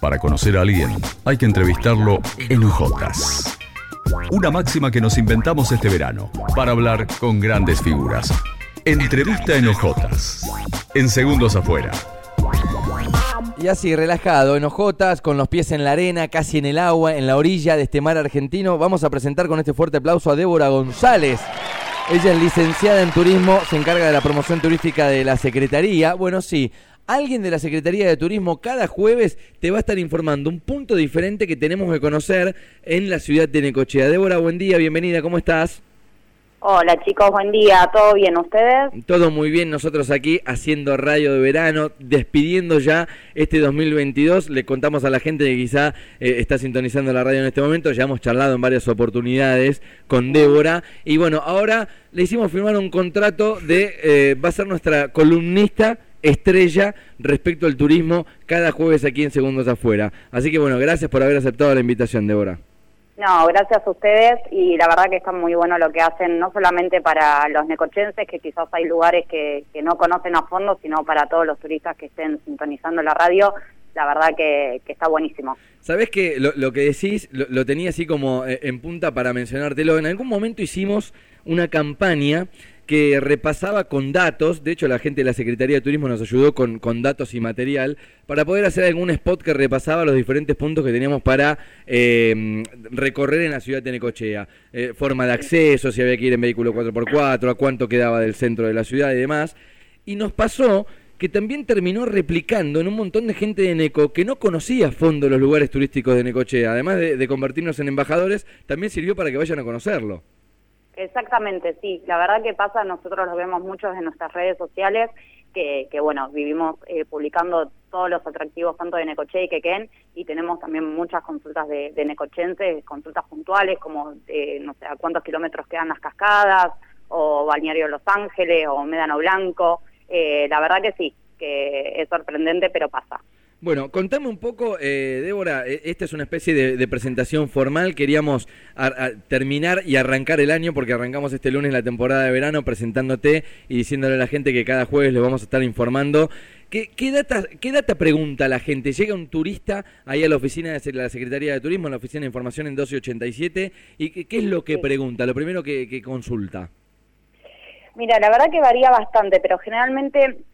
Para conocer a alguien, hay que entrevistarlo en Ojotas. Una máxima que nos inventamos este verano para hablar con grandes figuras. Entrevista en Ojotas. En segundos afuera. Y así, relajado, en ojotas, con los pies en la arena, casi en el agua, en la orilla de este mar argentino, vamos a presentar con este fuerte aplauso a Débora González. Ella es licenciada en turismo, se encarga de la promoción turística de la Secretaría. Bueno, sí, alguien de la Secretaría de Turismo cada jueves te va a estar informando un punto diferente que tenemos que conocer en la ciudad de Necochea. Débora, buen día, bienvenida, ¿cómo estás? Hola chicos, buen día, ¿todo bien ustedes? Todo muy bien, nosotros aquí haciendo radio de verano, despidiendo ya este 2022, le contamos a la gente que quizá eh, está sintonizando la radio en este momento, ya hemos charlado en varias oportunidades con Débora y bueno, ahora le hicimos firmar un contrato de, eh, va a ser nuestra columnista estrella respecto al turismo cada jueves aquí en Segundos Afuera. Así que bueno, gracias por haber aceptado la invitación, Débora. No, gracias a ustedes y la verdad que está muy bueno lo que hacen, no solamente para los necochenses, que quizás hay lugares que, no conocen a fondo, sino para todos los turistas que estén sintonizando la radio. La verdad que, está buenísimo. Sabes que lo, que decís lo, tenía así como eh, en punta para mencionártelo. En algún momento hicimos una campaña que repasaba con datos, de hecho la gente de la Secretaría de Turismo nos ayudó con, con datos y material, para poder hacer algún spot que repasaba los diferentes puntos que teníamos para eh, recorrer en la ciudad de Necochea. Eh, forma de acceso, si había que ir en vehículo 4x4, a cuánto quedaba del centro de la ciudad y demás. Y nos pasó que también terminó replicando en un montón de gente de Neco que no conocía a fondo los lugares turísticos de Necochea. Además de convertirnos en embajadores, también sirvió para que vayan a conocerlo. Exactamente, sí. La verdad que pasa, nosotros lo vemos muchos en nuestras redes sociales, que, que bueno, vivimos eh, publicando todos los atractivos tanto de Necoche y Quequén, y tenemos también muchas consultas de, de necochenses, consultas puntuales, como, de, no sé, a cuántos kilómetros quedan las cascadas, o Balneario Los Ángeles, o Médano Blanco. Eh, la verdad que sí, que es sorprendente, pero pasa. Bueno, contame un poco, eh, Débora, e, esta es una especie de, presentación formal, queríamos terminar y arrancar el año porque arrancamos este lunes la temporada de verano presentándote y diciéndole a la gente que cada jueves le vamos a estar informando. ¿Qué, data, ¿Qué data pregunta la gente? Llega un turista ahí a la oficina de la Secretaría de Turismo, a la oficina de información en 1287, y ¿qué, es lo que pregunta? Lo primero que, que consulta. Mira, la verdad que varía bastante, pero generalmente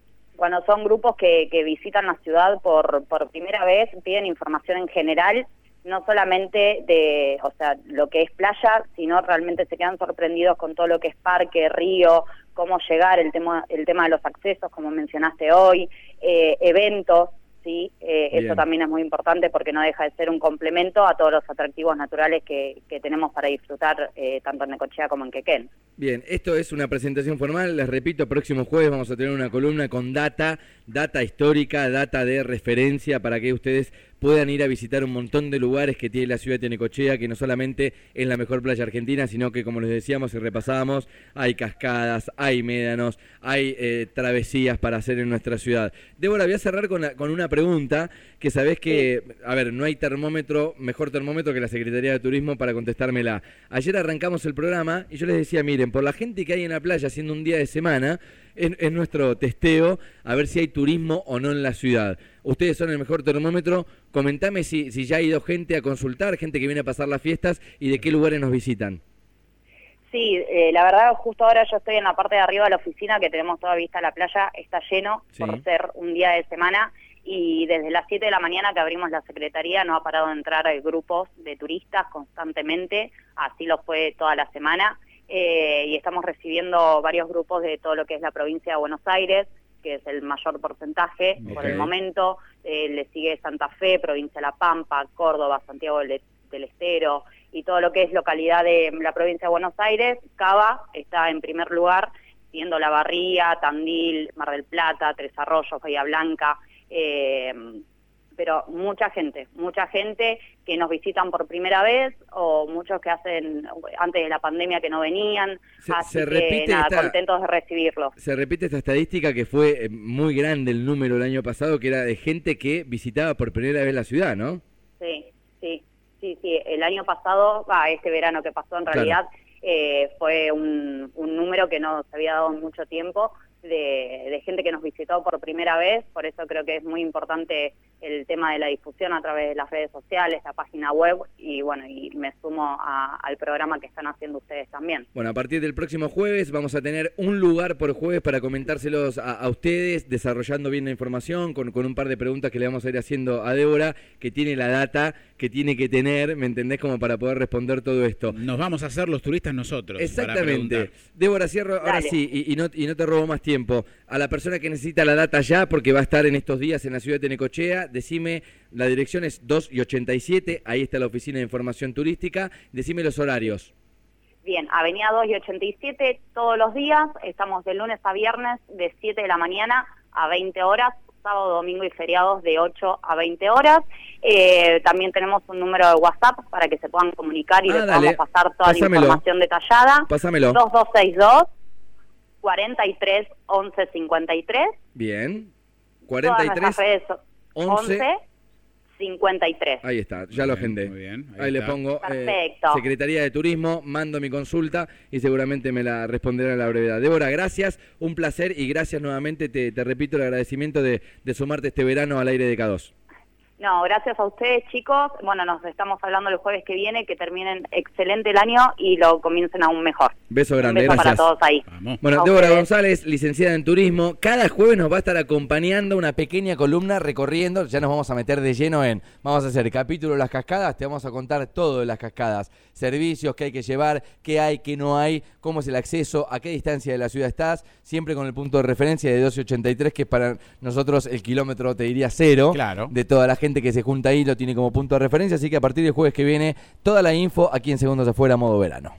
cuando son grupos que, que visitan la ciudad por, por primera vez, piden información en general, no solamente de, o sea, lo que es playa, sino realmente se quedan sorprendidos con todo lo que es parque, río, cómo llegar, el tema, el tema de los accesos, como mencionaste hoy, eh, eventos, ¿sí? Eh, eso también es muy importante porque no deja de ser un complemento a todos los atractivos naturales que, que tenemos para disfrutar eh, tanto en Necochea como en Quequén. Bien, esto es una presentación formal, les repito, próximo jueves vamos a tener una columna con data, data histórica, data de referencia para que ustedes puedan ir a visitar un montón de lugares que tiene la ciudad de Necochea, que no solamente es la mejor playa argentina, sino que como les decíamos y repasábamos, hay cascadas, hay médanos, hay eh, travesías para hacer en nuestra ciudad. Débora, voy a cerrar con, con una pregunta que sabés que, a ver, no hay termómetro, mejor termómetro que la Secretaría de Turismo para contestármela. Ayer arrancamos el programa y yo les decía, miren, por la gente que hay en la playa haciendo un día de semana, es, nuestro testeo a ver si hay turismo o no en la ciudad. Ustedes son el mejor termómetro. Comentame si, si ya ha ido gente a consultar, gente que viene a pasar las fiestas y de qué lugares nos visitan. Sí, eh, la verdad, justo ahora yo estoy en la parte de arriba de la oficina, que tenemos toda vista a la playa, está lleno por ser un día de semana y desde las 7 de la mañana que abrimos la Secretaría no ha parado de entrar grupos de turistas constantemente, así lo fue toda la semana. Eh, y estamos recibiendo varios grupos de todo lo que es la provincia de Buenos Aires, que es el mayor porcentaje por el momento. Eh, le sigue Santa Fe, provincia de La Pampa, Córdoba, Santiago del, Estero y todo lo que es localidad de la provincia de Buenos Aires. Cava está en primer lugar, siendo La Barría, Tandil, Mar del Plata, Tres Arroyos, Bahía Blanca. Eh, pero mucha gente, mucha gente que nos visitan por primera vez o muchos que hacen antes de la pandemia que no venían, así que nada, contentos de recibirlo. Se repite esta estadística que fue eh, muy grande el número el año pasado, que era de gente que visitaba por primera vez la ciudad, ¿no? Sí, sí, sí, sí. El año pasado, ah, este verano que pasó en realidad, eh, fue un, un número que no se había dado en mucho tiempo de, de gente que nos visitó por primera vez, por eso creo que es muy importante el tema de la difusión a través de las redes sociales, la página web y bueno, y me sumo al programa que están haciendo ustedes también. Bueno, a partir del próximo jueves vamos a tener un lugar por jueves para comentárselos a, ustedes, desarrollando bien la información, con, con, un par de preguntas que le vamos a ir haciendo a Débora, que tiene la data que tiene que tener, ¿me entendés? Como para poder responder todo esto. Nos vamos a hacer los turistas nosotros. Exactamente. Débora, cierro ahora sí, y, no, y no te robo más tiempo. A la persona que necesita la data ya, porque va a estar en estos días en la ciudad de Tenecochea, decime, la dirección es 2 y 87, ahí está la oficina de información turística, decime los horarios. Bien, Avenida 2 y 87 todos los días, estamos de lunes a viernes de 7 de la mañana a 20 horas, sábado, domingo y feriados de 8 a 20 horas. Eh, también tenemos un número de WhatsApp para que se puedan comunicar y ah, les podamos pasar toda la información detallada. Pásamelo. 2262 43 11 53. Bien. 43 11 53. Ahí está, ya lo agendé. Muy bien. Ahí, le pongo eh, Perfecto. Secretaría de Turismo, mando mi consulta y seguramente me la responderán a la brevedad. Débora, gracias, un placer y gracias nuevamente, te, repito el agradecimiento de, de sumarte este verano al aire de K2. No, gracias a ustedes, chicos. Bueno, nos estamos hablando el jueves que viene, que terminen excelente el año y lo comiencen aún mejor. Beso grande, beso gracias. para todos ahí. Bueno, Débora González, licenciada en turismo, cada jueves nos va a estar acompañando una pequeña columna recorriendo, ya nos vamos a meter de lleno en, vamos a hacer capítulo de las cascadas, te vamos a contar todo de las cascadas, servicios que hay que llevar, qué hay, qué no hay, cómo es el acceso, a qué distancia de la ciudad estás, siempre con el punto de referencia de 1283, que es para nosotros el kilómetro, te diría, cero claro. de toda la que se junta ahí lo tiene como punto de referencia, así que a partir del jueves que viene, toda la info aquí en Segundos Afuera, modo verano.